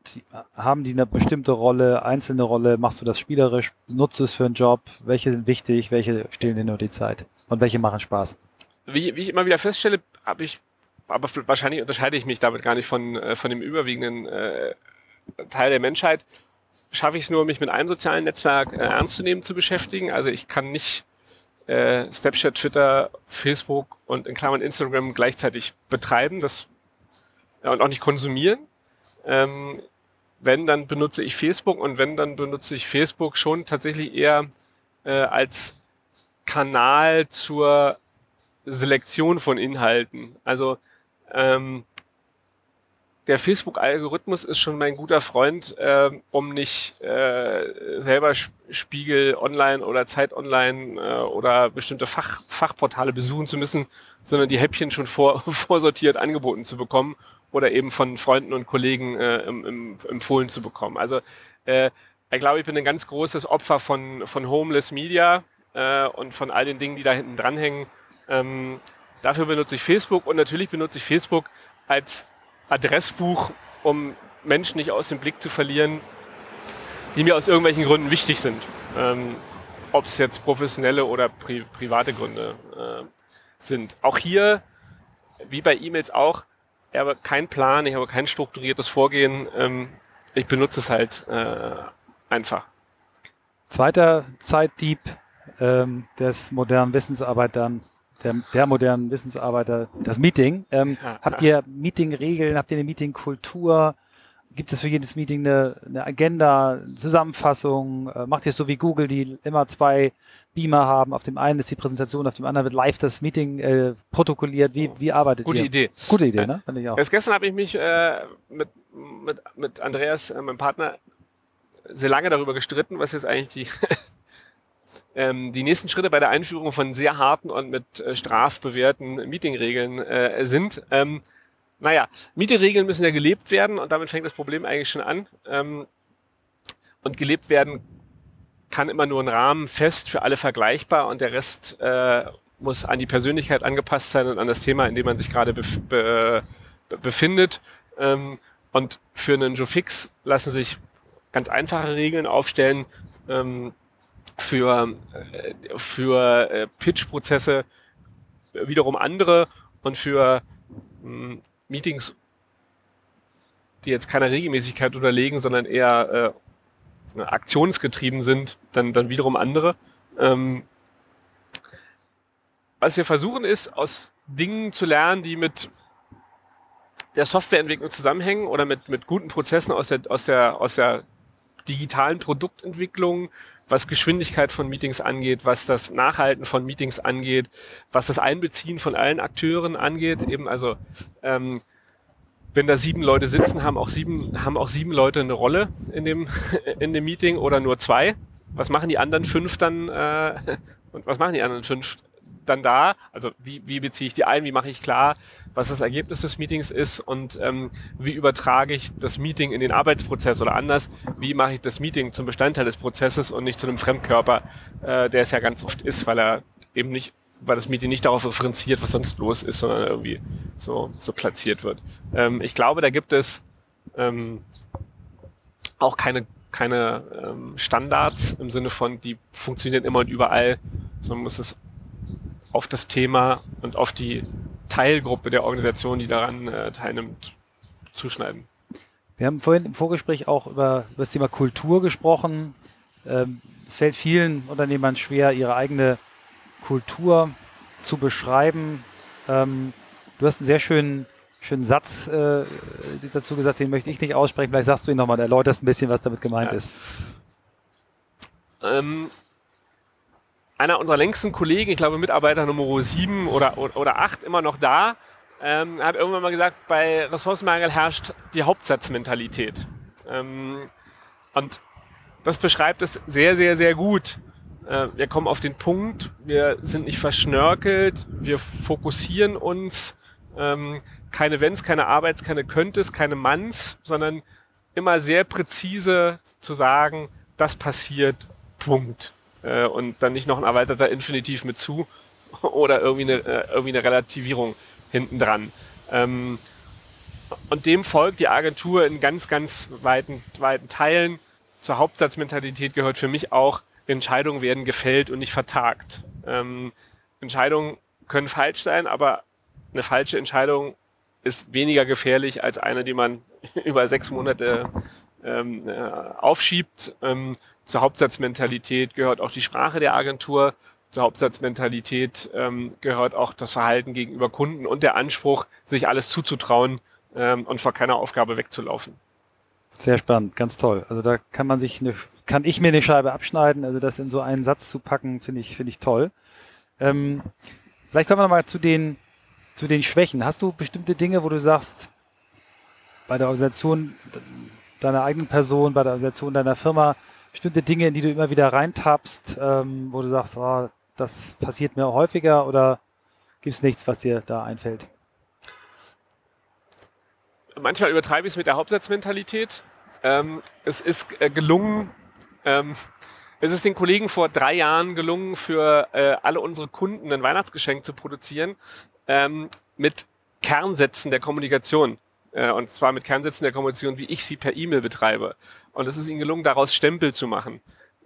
haben die eine bestimmte Rolle, einzelne Rolle? Machst du das spielerisch? Nutzt du es für einen Job? Welche sind wichtig? Welche stehlen dir nur die Zeit? Und welche machen Spaß? Wie, wie ich immer wieder feststelle, habe ich, aber wahrscheinlich unterscheide ich mich damit gar nicht von, äh, von dem überwiegenden äh, Teil der Menschheit. Schaffe ich es nur, mich mit einem sozialen Netzwerk äh, ernst zu nehmen, zu beschäftigen. Also ich kann nicht äh, Snapchat, Twitter, Facebook und in Klammern Instagram gleichzeitig betreiben. Das und auch nicht konsumieren. Ähm, wenn, dann benutze ich Facebook und wenn, dann benutze ich Facebook schon tatsächlich eher äh, als Kanal zur Selektion von Inhalten. Also ähm, der Facebook-Algorithmus ist schon mein guter Freund, äh, um nicht äh, selber Spiegel online oder Zeit online äh, oder bestimmte Fach, Fachportale besuchen zu müssen, sondern die Häppchen schon vor, vorsortiert angeboten zu bekommen oder eben von Freunden und Kollegen äh, im, im, empfohlen zu bekommen. Also äh, ich glaube, ich bin ein ganz großes Opfer von, von Homeless Media äh, und von all den Dingen, die da hinten dranhängen. Ähm, dafür benutze ich Facebook und natürlich benutze ich Facebook als Adressbuch, um Menschen nicht aus dem Blick zu verlieren, die mir aus irgendwelchen Gründen wichtig sind. Ähm, Ob es jetzt professionelle oder pri private Gründe äh, sind. Auch hier, wie bei E-Mails auch, ich habe keinen Plan, ich habe kein strukturiertes Vorgehen. Ähm, ich benutze es halt äh, einfach. Zweiter Zeitdieb ähm, des modernen Wissensarbeitern der, der modernen Wissensarbeiter, das Meeting. Ähm, ja, habt ihr Meeting-Regeln, habt ihr eine Meeting-Kultur? Gibt es für jedes Meeting eine, eine Agenda, eine Zusammenfassung? Äh, macht ihr es so wie Google, die immer zwei Beamer haben? Auf dem einen ist die Präsentation, auf dem anderen wird live das Meeting äh, protokolliert. Wie, wie arbeitet Gute ihr? Gute Idee. Gute Idee, ne? Finde ich auch. Erst gestern habe ich mich äh, mit, mit, mit Andreas, äh, meinem Partner, sehr lange darüber gestritten, was jetzt eigentlich die ähm, die nächsten Schritte bei der Einführung von sehr harten und mit äh, Straf bewährten Meetingregeln äh, sind. Ähm, naja, Meetingregeln müssen ja gelebt werden und damit fängt das Problem eigentlich schon an. Ähm, und gelebt werden kann immer nur ein Rahmen fest für alle vergleichbar und der Rest äh, muss an die Persönlichkeit angepasst sein und an das Thema, in dem man sich gerade bef be befindet. Ähm, und für einen Joe Fix lassen sich ganz einfache Regeln aufstellen. Ähm, für, äh, für äh, Pitch-Prozesse wiederum andere und für hm, Meetings, die jetzt keiner Regelmäßigkeit unterlegen, sondern eher äh, aktionsgetrieben sind, dann, dann wiederum andere. Ähm, was wir versuchen ist, aus Dingen zu lernen, die mit der Softwareentwicklung zusammenhängen oder mit, mit guten Prozessen aus der, aus der, aus der digitalen Produktentwicklung, was Geschwindigkeit von Meetings angeht, was das Nachhalten von Meetings angeht, was das Einbeziehen von allen Akteuren angeht. Eben also, ähm, wenn da sieben Leute sitzen, haben auch sieben, haben auch sieben Leute eine Rolle in dem, in dem Meeting oder nur zwei. Was machen die anderen fünf dann? Äh, und was machen die anderen fünf dann da? Also wie, wie beziehe ich die ein? Wie mache ich klar, was das Ergebnis des Meetings ist und ähm, wie übertrage ich das Meeting in den Arbeitsprozess oder anders, wie mache ich das Meeting zum Bestandteil des Prozesses und nicht zu einem Fremdkörper, äh, der es ja ganz oft ist, weil er eben nicht weil das Meeting nicht darauf referenziert, was sonst los ist, sondern irgendwie so, so platziert wird. Ähm, ich glaube, da gibt es ähm, auch keine, keine ähm, Standards im Sinne von, die funktionieren immer und überall, sondern muss es auf das Thema und auf die Teilgruppe der Organisation, die daran äh, teilnimmt, zuschneiden. Wir haben vorhin im Vorgespräch auch über, über das Thema Kultur gesprochen. Ähm, es fällt vielen Unternehmern schwer, ihre eigene Kultur zu beschreiben. Ähm, du hast einen sehr schönen, schönen Satz äh, dazu gesagt, den möchte ich nicht aussprechen. Vielleicht sagst du ihn nochmal, erläuterst ein bisschen, was damit gemeint ja. ist. Ähm, einer unserer längsten Kollegen, ich glaube Mitarbeiter Nummer 7 oder, oder 8, immer noch da, ähm, hat irgendwann mal gesagt, bei Ressourcenmangel herrscht die Hauptsatzmentalität. Ähm, und das beschreibt es sehr, sehr, sehr gut. Äh, wir kommen auf den Punkt, wir sind nicht verschnörkelt, wir fokussieren uns, ähm, keine Wenns, keine Arbeits, keine Könntes, keine Manns, sondern immer sehr präzise zu sagen, das passiert, Punkt äh, und dann nicht noch ein erweiterter Infinitiv mit zu oder irgendwie eine, äh, irgendwie eine Relativierung hinten dran. Ähm, und dem folgt die Agentur in ganz, ganz weiten, weiten Teilen. Zur Hauptsatzmentalität gehört für mich auch, Entscheidungen werden gefällt und nicht vertagt. Ähm, Entscheidungen können falsch sein, aber eine falsche Entscheidung ist weniger gefährlich als eine, die man über sechs Monate ähm, äh, aufschiebt. Ähm, zur Hauptsatzmentalität gehört auch die Sprache der Agentur. Zur Hauptsatzmentalität ähm, gehört auch das Verhalten gegenüber Kunden und der Anspruch, sich alles zuzutrauen ähm, und vor keiner Aufgabe wegzulaufen. Sehr spannend, ganz toll. Also da kann man sich eine, kann ich mir eine Scheibe abschneiden. Also das in so einen Satz zu packen, finde ich, finde ich toll. Ähm, vielleicht kommen wir nochmal zu den, zu den Schwächen. Hast du bestimmte Dinge, wo du sagst, bei der Organisation deiner eigenen Person, bei der Organisation deiner Firma bestimmte Dinge, in die du immer wieder reintappst, ähm, wo du sagst, oh, das passiert mir häufiger oder gibt es nichts, was dir da einfällt? Manchmal übertreibe ich es mit der Hauptsatzmentalität. Ähm, es ist äh, gelungen, ähm, es ist den Kollegen vor drei Jahren gelungen, für äh, alle unsere Kunden ein Weihnachtsgeschenk zu produzieren ähm, mit Kernsätzen der Kommunikation. Äh, und zwar mit Kernsätzen der Kommunikation, wie ich sie per E-Mail betreibe. Und es ist ihnen gelungen, daraus Stempel zu machen.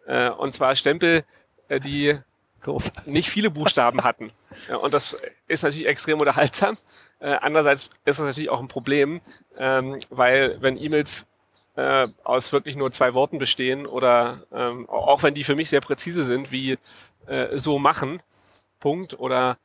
Äh, und zwar Stempel, äh, die Großartig. nicht viele Buchstaben hatten. Und das ist natürlich extrem unterhaltsam. Andererseits ist das natürlich auch ein Problem, ähm, weil wenn E-Mails aus wirklich nur zwei Worten bestehen oder ähm, auch wenn die für mich sehr präzise sind, wie so machen, Punkt oder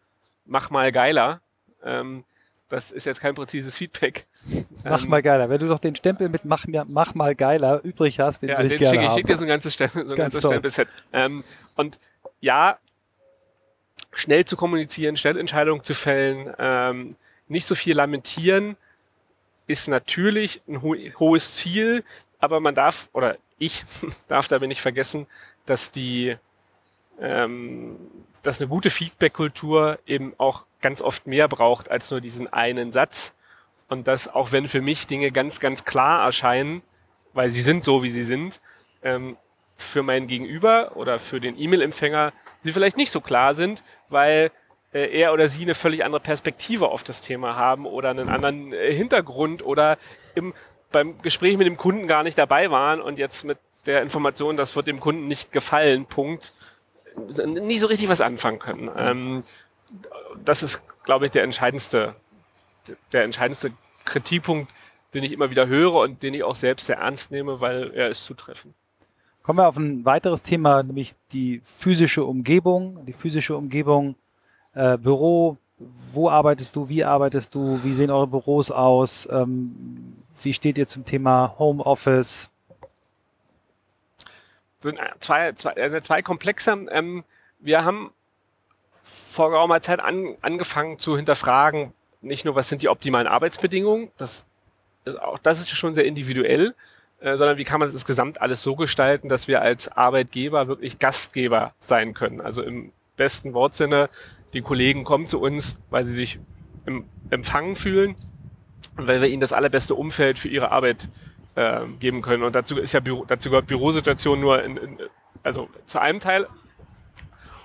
mach mal geiler, ähm, das ist jetzt kein präzises Feedback. Mach ähm, mal geiler. Wenn du doch den Stempel mit mach, mach mal geiler übrig hast, den ja, will ich den gerne schick, Ich schicke dir so ein ganzes, Stempel, so ein Ganz ganzes Stempelset. Ähm, und ja, schnell zu kommunizieren, schnell Entscheidungen zu fällen, ähm, nicht so viel lamentieren, ist natürlich ein ho hohes Ziel, aber man darf, oder ich darf dabei nicht vergessen, dass die, ähm, dass eine gute Feedback-Kultur eben auch ganz oft mehr braucht als nur diesen einen Satz. Und dass auch wenn für mich Dinge ganz, ganz klar erscheinen, weil sie sind so, wie sie sind, ähm, für mein Gegenüber oder für den E-Mail-Empfänger sie vielleicht nicht so klar sind, weil äh, er oder sie eine völlig andere Perspektive auf das Thema haben oder einen anderen äh, Hintergrund oder im, beim Gespräch mit dem Kunden gar nicht dabei waren und jetzt mit der Information, das wird dem Kunden nicht gefallen, Punkt, nie so richtig was anfangen können. Ähm, das ist, glaube ich, der entscheidendste, der entscheidendste Kritikpunkt, den ich immer wieder höre und den ich auch selbst sehr ernst nehme, weil er ist zutreffend. Kommen wir auf ein weiteres Thema, nämlich die physische Umgebung. Die physische Umgebung, äh, Büro, wo arbeitest du, wie arbeitest du, wie sehen eure Büros aus, ähm, wie steht ihr zum Thema Homeoffice? Das sind zwei, zwei, äh, zwei Komplexe. Ähm, wir haben vor geraumer Zeit an, angefangen zu hinterfragen, nicht nur, was sind die optimalen Arbeitsbedingungen, das, auch das ist schon sehr individuell, äh, sondern wie kann man das insgesamt alles so gestalten, dass wir als Arbeitgeber wirklich Gastgeber sein können. Also im besten Wortsinne, die Kollegen kommen zu uns, weil sie sich im Empfangen fühlen und weil wir ihnen das allerbeste Umfeld für ihre Arbeit äh, geben können. Und dazu ist ja Büro, dazu gehört Bürosituation nur in, in, also zu einem Teil.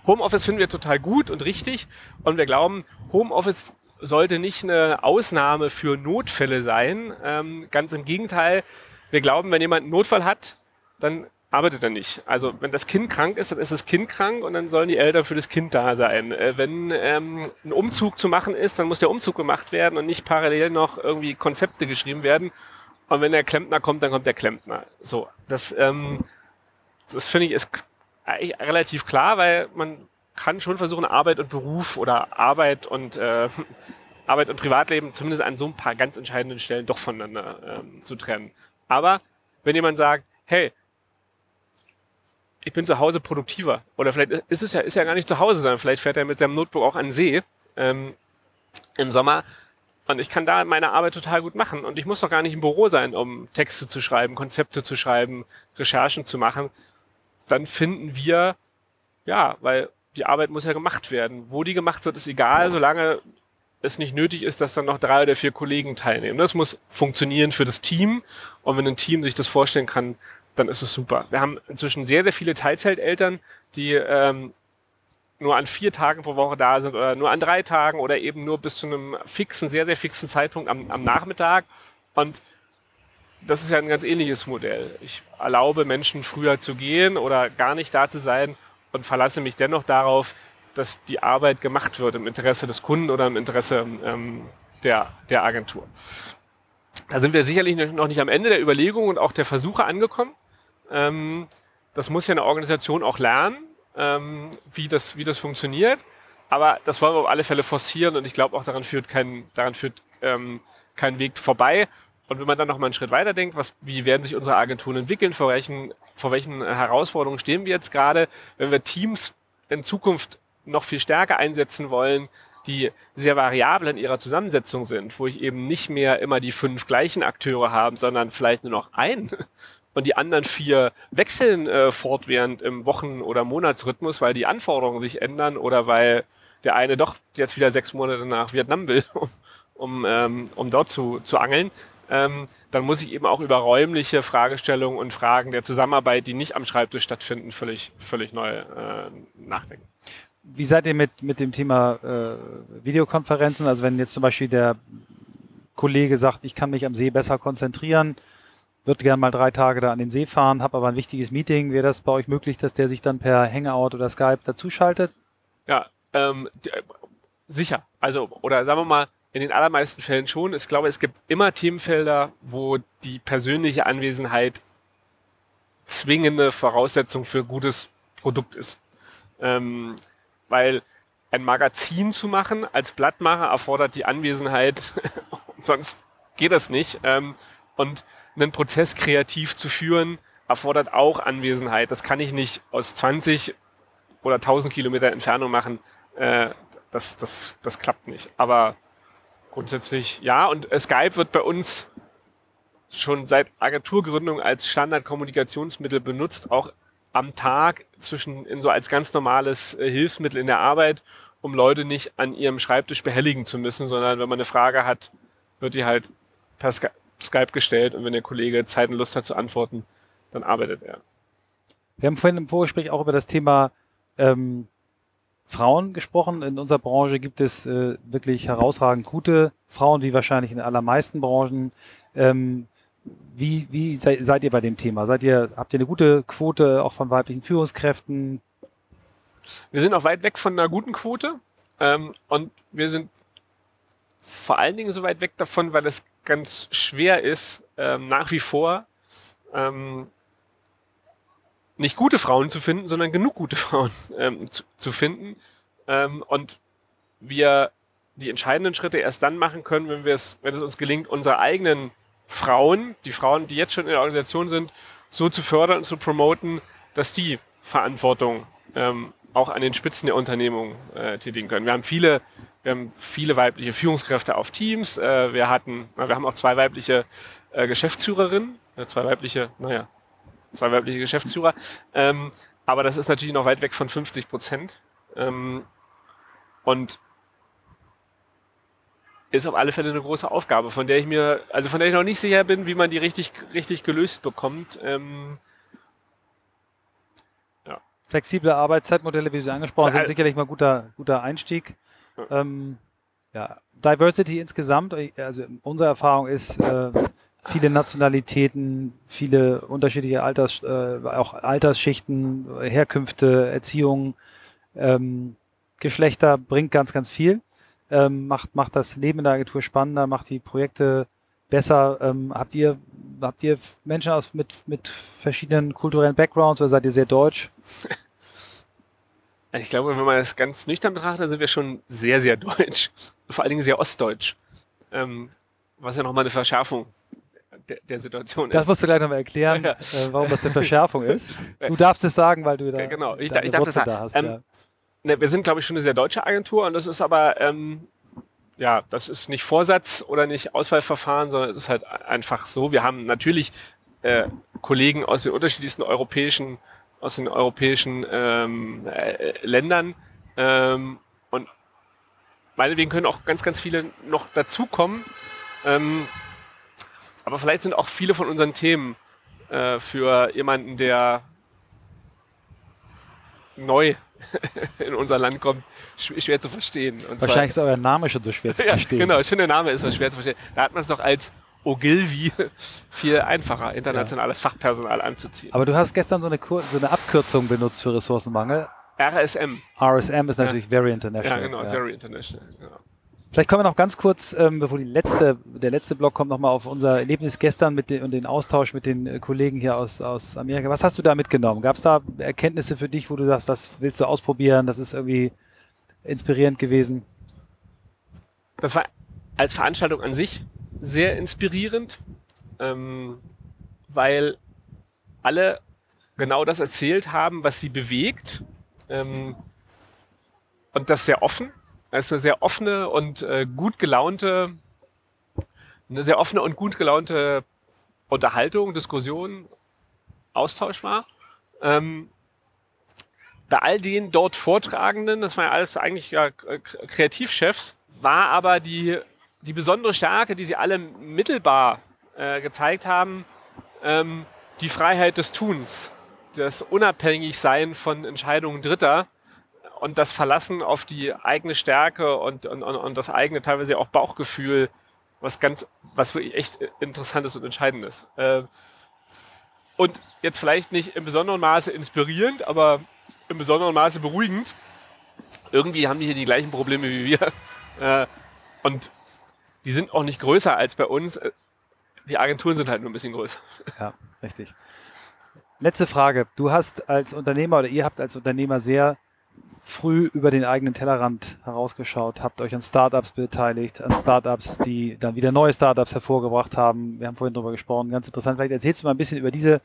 Homeoffice finden wir total gut und richtig und wir glauben, Homeoffice sollte nicht eine Ausnahme für Notfälle sein. Ähm, ganz im Gegenteil, wir glauben, wenn jemand einen Notfall hat, dann arbeitet er nicht. Also wenn das Kind krank ist, dann ist das Kind krank und dann sollen die Eltern für das Kind da sein. Äh, wenn ähm, ein Umzug zu machen ist, dann muss der Umzug gemacht werden und nicht parallel noch irgendwie Konzepte geschrieben werden. Und wenn der Klempner kommt, dann kommt der Klempner. So, das, ähm, das finde ich ist relativ klar, weil man kann schon versuchen, Arbeit und Beruf oder Arbeit und äh, Arbeit und Privatleben zumindest an so ein paar ganz entscheidenden Stellen doch voneinander ähm, zu trennen. Aber wenn jemand sagt, hey, ich bin zu Hause produktiver oder vielleicht ist es ja, ist ja gar nicht zu Hause, sondern vielleicht fährt er mit seinem Notebook auch an den See ähm, im Sommer und ich kann da meine Arbeit total gut machen und ich muss doch gar nicht im Büro sein, um Texte zu schreiben, Konzepte zu schreiben, Recherchen zu machen. Dann finden wir, ja, weil die Arbeit muss ja gemacht werden. Wo die gemacht wird, ist egal, solange es nicht nötig ist, dass dann noch drei oder vier Kollegen teilnehmen. Das muss funktionieren für das Team. Und wenn ein Team sich das vorstellen kann, dann ist es super. Wir haben inzwischen sehr, sehr viele Teilzeiteltern, die ähm, nur an vier Tagen pro Woche da sind oder nur an drei Tagen oder eben nur bis zu einem fixen, sehr, sehr fixen Zeitpunkt am, am Nachmittag. Und das ist ja ein ganz ähnliches Modell. Ich erlaube Menschen früher zu gehen oder gar nicht da zu sein und verlasse mich dennoch darauf, dass die Arbeit gemacht wird im Interesse des Kunden oder im Interesse ähm, der, der Agentur. Da sind wir sicherlich noch nicht am Ende der Überlegungen und auch der Versuche angekommen. Ähm, das muss ja eine Organisation auch lernen, ähm, wie, das, wie das funktioniert. Aber das wollen wir auf alle Fälle forcieren und ich glaube auch daran führt kein, daran führt ähm, kein Weg vorbei. Und wenn man dann noch mal einen Schritt weiter denkt, was, wie werden sich unsere Agenturen entwickeln, vor welchen, vor welchen Herausforderungen stehen wir jetzt gerade, wenn wir Teams in Zukunft noch viel stärker einsetzen wollen, die sehr variabel in ihrer Zusammensetzung sind, wo ich eben nicht mehr immer die fünf gleichen Akteure habe, sondern vielleicht nur noch einen und die anderen vier wechseln äh, fortwährend im Wochen- oder Monatsrhythmus, weil die Anforderungen sich ändern oder weil der eine doch jetzt wieder sechs Monate nach Vietnam will, um, um, ähm, um dort zu, zu angeln, ähm, dann muss ich eben auch über räumliche Fragestellungen und Fragen der Zusammenarbeit, die nicht am Schreibtisch stattfinden, völlig, völlig neu äh, nachdenken. Wie seid ihr mit, mit dem Thema äh, Videokonferenzen? Also wenn jetzt zum Beispiel der Kollege sagt, ich kann mich am See besser konzentrieren, würde gerne mal drei Tage da an den See fahren, habe aber ein wichtiges Meeting. Wäre das bei euch möglich, dass der sich dann per Hangout oder Skype dazuschaltet? Ja, ähm, äh, sicher. Also, oder sagen wir mal, in den allermeisten Fällen schon. Ich glaube, es gibt immer Themenfelder, wo die persönliche Anwesenheit zwingende Voraussetzung für gutes Produkt ist. Ähm, weil ein Magazin zu machen als Blattmacher erfordert die Anwesenheit, sonst geht das nicht. Ähm, und einen Prozess kreativ zu führen, erfordert auch Anwesenheit. Das kann ich nicht aus 20 oder 1000 Kilometer Entfernung machen. Äh, das, das, das klappt nicht. Aber grundsätzlich ja. Und Skype wird bei uns schon seit Agenturgründung als Standardkommunikationsmittel benutzt, auch am Tag zwischen in so als ganz normales äh, Hilfsmittel in der Arbeit, um Leute nicht an ihrem Schreibtisch behelligen zu müssen, sondern wenn man eine Frage hat, wird die halt per Skype Skype gestellt und wenn der Kollege Zeit und Lust hat zu antworten, dann arbeitet er. Wir haben vorhin im Vorgespräch auch über das Thema ähm, Frauen gesprochen. In unserer Branche gibt es äh, wirklich herausragend gute Frauen, wie wahrscheinlich in allermeisten Branchen. Ähm, wie wie sei, seid ihr bei dem Thema? Seid ihr, habt ihr eine gute Quote auch von weiblichen Führungskräften? Wir sind auch weit weg von einer guten Quote ähm, und wir sind vor allen Dingen so weit weg davon, weil es ganz schwer ist, ähm, nach wie vor ähm, nicht gute Frauen zu finden, sondern genug gute Frauen ähm, zu, zu, finden. Ähm, und wir die entscheidenden Schritte erst dann machen können, wenn wir es, wenn es uns gelingt, unsere eigenen Frauen, die Frauen, die jetzt schon in der Organisation sind, so zu fördern und zu promoten, dass die Verantwortung ähm, auch an den Spitzen der Unternehmung äh, tätigen können. Wir haben viele wir haben viele weibliche Führungskräfte auf Teams. Äh, wir hatten, wir haben auch zwei weibliche äh, Geschäftsführerinnen, äh, zwei weibliche, naja, zwei weibliche Geschäftsführer. Ähm, aber das ist natürlich noch weit weg von 50 Prozent. Ähm, und ist auf alle Fälle eine große Aufgabe, von der ich mir, also von der ich noch nicht sicher bin, wie man die richtig, richtig gelöst bekommt. Ähm, ja. Flexible Arbeitszeitmodelle, wie Sie angesprochen haben, sind sicherlich mal guter, guter Einstieg. Ähm, ja, Diversity insgesamt, also unsere Erfahrung ist, äh, viele Nationalitäten, viele unterschiedliche Alters, äh, auch Altersschichten, Herkünfte, Erziehung, ähm, Geschlechter bringt ganz, ganz viel. Ähm, macht, macht das Leben in der Agentur spannender, macht die Projekte besser. Ähm, habt ihr habt ihr Menschen aus mit, mit verschiedenen kulturellen Backgrounds oder seid ihr sehr deutsch? Ich glaube, wenn man das ganz nüchtern betrachtet, sind wir schon sehr, sehr deutsch. Vor allen Dingen sehr ostdeutsch. Ähm, was ja nochmal eine Verschärfung der, der, Situation ist. Das musst du gleich nochmal erklären, ja. äh, warum das eine Verschärfung ist. Du darfst es sagen, weil du da, genau. ich, ich darf das sagen. da hast. Ähm, ja. ne, wir sind, glaube ich, schon eine sehr deutsche Agentur und das ist aber, ähm, ja, das ist nicht Vorsatz oder nicht Auswahlverfahren, sondern es ist halt einfach so. Wir haben natürlich äh, Kollegen aus den unterschiedlichsten europäischen aus den europäischen ähm, äh, Ländern. Ähm, und meinetwegen können auch ganz, ganz viele noch dazukommen. Ähm, aber vielleicht sind auch viele von unseren Themen äh, für jemanden, der neu in unser Land kommt, schwer zu verstehen. Und Wahrscheinlich zwar, ist euer Name schon so schwer zu ja, verstehen. Genau, schon der Name ist so schwer zu verstehen. Da hat man es doch als Ogilvy viel einfacher, internationales ja. Fachpersonal anzuziehen. Aber du hast gestern so eine, Kur so eine Abkürzung benutzt für Ressourcenmangel. RSM. RSM ist natürlich ja. very international. Ja, genau, ja. very international. Genau. Vielleicht kommen wir noch ganz kurz, ähm, bevor die letzte, der letzte Block kommt, nochmal auf unser Erlebnis gestern mit den, und den Austausch mit den äh, Kollegen hier aus, aus Amerika. Was hast du da mitgenommen? Gab es da Erkenntnisse für dich, wo du sagst, das willst du ausprobieren, das ist irgendwie inspirierend gewesen? Das war als Veranstaltung an sich sehr inspirierend, ähm, weil alle genau das erzählt haben, was sie bewegt ähm, und das sehr offen. Es ist eine sehr offene und äh, gut gelaunte, eine sehr offene und gut gelaunte Unterhaltung, Diskussion, Austausch war. Ähm, bei all den dort Vortragenden, das waren ja alles eigentlich ja, Kreativchefs, war aber die, die besondere Stärke, die sie alle mittelbar äh, gezeigt haben, ähm, die Freiheit des Tuns, das Unabhängigsein von Entscheidungen Dritter und das Verlassen auf die eigene Stärke und, und, und das eigene teilweise auch Bauchgefühl, was ganz, was wirklich echt interessantes und entscheidendes. Äh, und jetzt vielleicht nicht im besonderen Maße inspirierend, aber im besonderen Maße beruhigend. Irgendwie haben die hier die gleichen Probleme wie wir. Äh, und die sind auch nicht größer als bei uns. Die Agenturen sind halt nur ein bisschen größer. Ja, richtig. Letzte Frage. Du hast als Unternehmer oder ihr habt als Unternehmer sehr früh über den eigenen Tellerrand herausgeschaut, habt euch an Startups beteiligt, an Startups, die dann wieder neue Startups hervorgebracht haben. Wir haben vorhin darüber gesprochen, ganz interessant. Vielleicht erzählst du mal ein bisschen über diese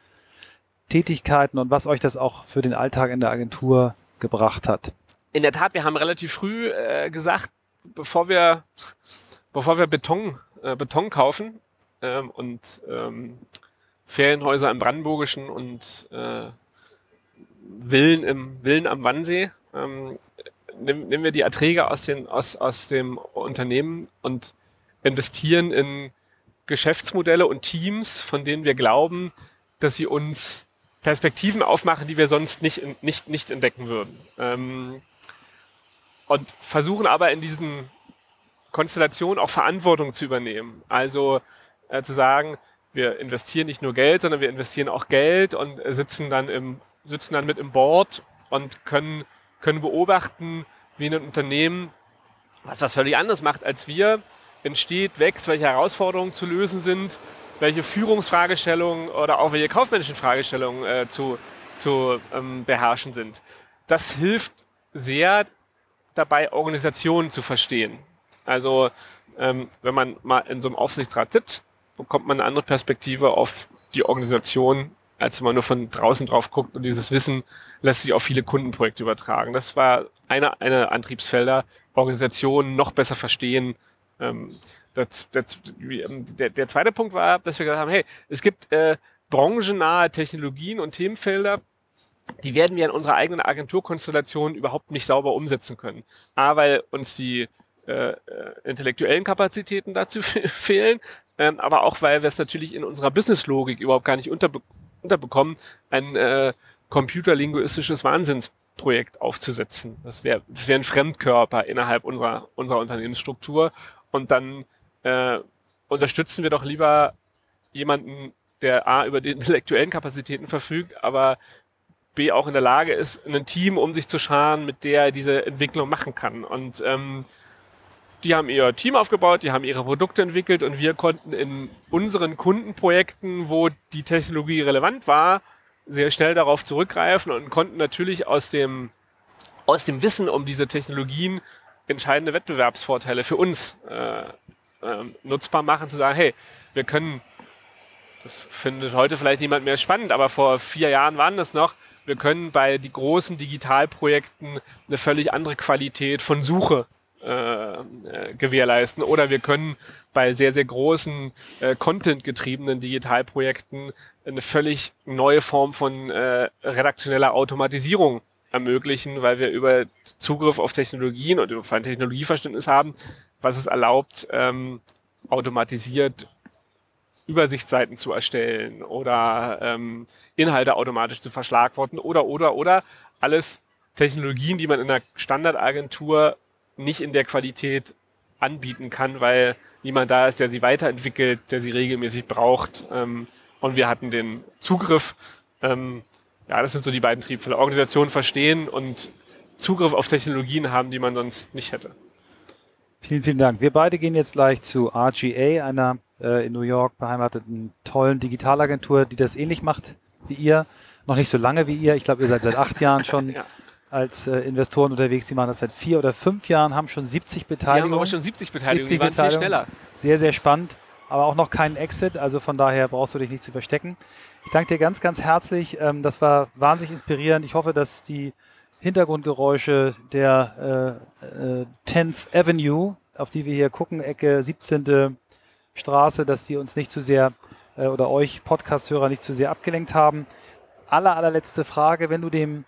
Tätigkeiten und was euch das auch für den Alltag in der Agentur gebracht hat. In der Tat, wir haben relativ früh äh, gesagt, bevor wir, bevor wir Beton, äh, Beton kaufen ähm, und ähm, Ferienhäuser im Brandenburgischen und äh, Villen, im, Villen am Wannsee, ähm, nehmen, nehmen wir die Erträge aus, den, aus, aus dem Unternehmen und investieren in Geschäftsmodelle und Teams, von denen wir glauben, dass sie uns Perspektiven aufmachen, die wir sonst nicht, nicht, nicht entdecken würden. Ähm, und versuchen aber in diesen Konstellationen auch Verantwortung zu übernehmen. Also äh, zu sagen, wir investieren nicht nur Geld, sondern wir investieren auch Geld und sitzen dann im, sitzen dann mit im Board und können können beobachten, wie ein Unternehmen, was was völlig anderes macht als wir, entsteht, wächst, welche Herausforderungen zu lösen sind, welche Führungsfragestellungen oder auch welche kaufmännischen Fragestellungen äh, zu, zu ähm, beherrschen sind. Das hilft sehr dabei, Organisationen zu verstehen. Also ähm, wenn man mal in so einem Aufsichtsrat sitzt, bekommt man eine andere Perspektive auf die Organisation als wenn man nur von draußen drauf guckt und dieses Wissen lässt sich auf viele Kundenprojekte übertragen. Das war eine, eine Antriebsfelder, Organisationen noch besser verstehen. Ähm, das, das, der, der zweite Punkt war, dass wir gesagt haben, hey, es gibt äh, branchennahe Technologien und Themenfelder, die werden wir in unserer eigenen Agenturkonstellation überhaupt nicht sauber umsetzen können. A, weil uns die äh, äh intellektuellen Kapazitäten dazu fehlen, ähm, aber auch weil wir es natürlich in unserer Businesslogik überhaupt gar nicht unter, unterbekommen, ein äh, computerlinguistisches Wahnsinnsprojekt aufzusetzen. Das wäre wär ein Fremdkörper innerhalb unserer, unserer Unternehmensstruktur. Und dann äh, unterstützen wir doch lieber jemanden, der A über die intellektuellen Kapazitäten verfügt, aber B auch in der Lage ist, ein Team um sich zu scharen, mit der diese Entwicklung machen kann. Und ähm, die haben ihr Team aufgebaut, die haben ihre Produkte entwickelt und wir konnten in unseren Kundenprojekten, wo die Technologie relevant war, sehr schnell darauf zurückgreifen und konnten natürlich aus dem, aus dem Wissen um diese Technologien entscheidende Wettbewerbsvorteile für uns äh, äh, nutzbar machen, zu sagen, hey, wir können, das findet heute vielleicht niemand mehr spannend, aber vor vier Jahren waren das noch, wir können bei die großen Digitalprojekten eine völlig andere Qualität von Suche äh, äh, gewährleisten. Oder wir können bei sehr, sehr großen äh, Content-getriebenen Digitalprojekten eine völlig neue Form von äh, redaktioneller Automatisierung ermöglichen, weil wir über Zugriff auf Technologien und über ein Technologieverständnis haben, was es erlaubt, ähm, automatisiert Übersichtsseiten zu erstellen oder ähm, Inhalte automatisch zu verschlagworten oder, oder, oder alles Technologien, die man in einer Standardagentur nicht in der Qualität anbieten kann, weil niemand da ist, der sie weiterentwickelt, der sie regelmäßig braucht. Ähm, und wir hatten den Zugriff. Ähm, ja, das sind so die beiden Triebfelder. Organisation verstehen und Zugriff auf Technologien haben, die man sonst nicht hätte. Vielen, vielen Dank. Wir beide gehen jetzt gleich zu RGA, einer äh, in New York beheimateten tollen Digitalagentur, die das ähnlich macht wie ihr. Noch nicht so lange wie ihr. Ich glaube, ihr seid seit acht Jahren schon ja als äh, Investoren unterwegs. Die machen das seit vier oder fünf Jahren, haben schon 70 Beteiligungen. Die haben aber schon 70 Beteiligungen, 70 die waren viel schneller. Sehr, sehr spannend, aber auch noch keinen Exit, also von daher brauchst du dich nicht zu verstecken. Ich danke dir ganz, ganz herzlich. Ähm, das war wahnsinnig inspirierend. Ich hoffe, dass die Hintergrundgeräusche der äh, äh, 10th Avenue, auf die wir hier gucken, Ecke 17. Straße, dass die uns nicht zu sehr äh, oder euch Podcast-Hörer nicht zu sehr abgelenkt haben. Aller, allerletzte Frage, wenn du dem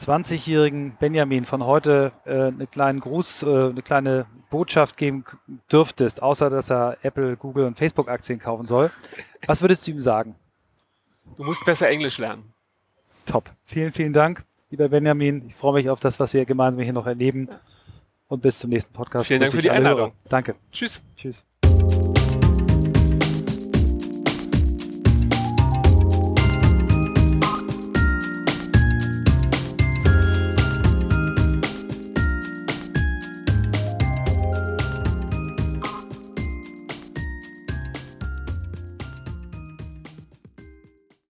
20-jährigen Benjamin von heute äh, einen kleinen Gruß, äh, eine kleine Botschaft geben dürftest, außer dass er Apple, Google und Facebook-Aktien kaufen soll, was würdest du ihm sagen? Du musst besser Englisch lernen. Top. Vielen, vielen Dank, lieber Benjamin. Ich freue mich auf das, was wir gemeinsam hier noch erleben. Und bis zum nächsten Podcast. Vielen Dank für die Einladung. Hörer. Danke. Tschüss. Tschüss.